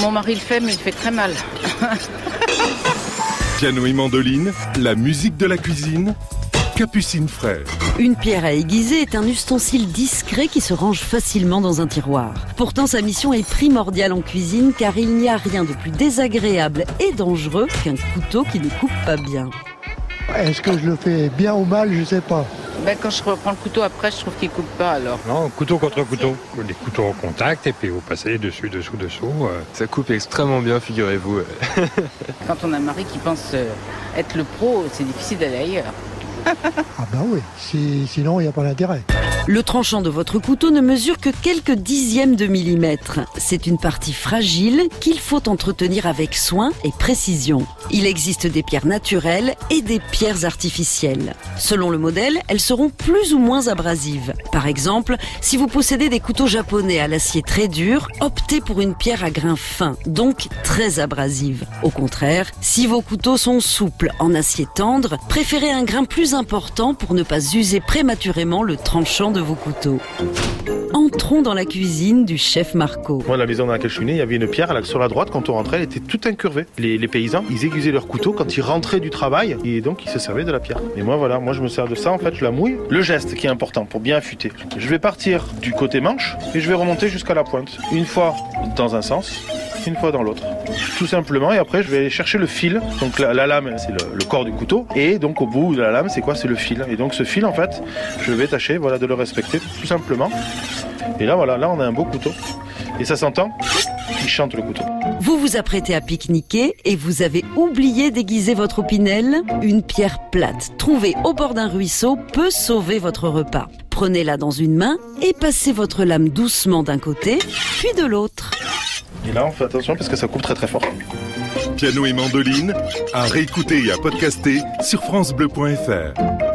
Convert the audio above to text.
Mon mari le fait, mais il fait très mal. Piano et mandoline, la musique de la cuisine, Capucine Frère. Une pierre à aiguiser est un ustensile discret qui se range facilement dans un tiroir. Pourtant, sa mission est primordiale en cuisine car il n'y a rien de plus désagréable et dangereux qu'un couteau qui ne coupe pas bien. Est-ce que je le fais bien ou mal Je sais pas. Ben, quand je reprends le couteau après, je trouve qu'il coupe pas alors. Non, couteau contre couteau. Des couteaux en contact et puis vous passez dessus, dessous, dessous. euh. Ça coupe extrêmement bien, figurez-vous. Quand on a un mari qui pense euh, être le pro, c'est difficile d'aller ailleurs. Ah ben oui, si- sinon il n'y a pas d'intérêt. Le tranchant de votre couteau ne mesure que quelques dixièmes de millimètre. C'est une partie fragile qu'il faut entretenir avec soin et précision. Il existe des pierres naturelles et des pierres artificielles. Selon le modèle, elles seront plus ou moins abrasives. Par exemple, si vous possédez des couteaux japonais à l'acier très dur, optez pour une pierre à grain fin, donc très abrasive. Au contraire, si vos couteaux sont souples en acier tendre, préférez un grain plus important pour ne pas user prématurément le tranchant vos couteaux. Entrons dans la cuisine du chef Marco. Moi, la maison dans laquelle je suis né, il y avait une pierre, sur la droite, quand on rentrait, elle était toute incurvée. Les, les paysans, ils aiguisaient leur couteau quand ils rentraient du travail, et donc ils se servaient de la pierre. Et moi, voilà, moi je me sers de ça, en fait, je la mouille. Le geste qui est important pour bien affûter. Je vais partir du côté manche, et je vais remonter jusqu'à la pointe. Une fois dans un sens, une fois dans l'autre. Tout simplement, et après, je vais aller chercher le fil. Donc la, la lame, c'est le, le corps du couteau, et donc au bout de la lame, c'est quoi? C'est le fil. Et donc ce fil, en fait, je vais tâcher, voilà, de le respecter, tout simplement. Et là, voilà, là, on a un beau couteau. Et ça s'entend Il chante le couteau. Vous vous apprêtez à pique-niquer et vous avez oublié d'aiguiser votre opinel Une pierre plate trouvée au bord d'un ruisseau peut sauver votre repas. Prenez-la dans une main et passez votre lame doucement d'un côté, puis de l'autre. Et là, on fait attention parce que ça coupe très très fort. Piano et mandoline, à réécouter et à podcaster sur FranceBleu.fr.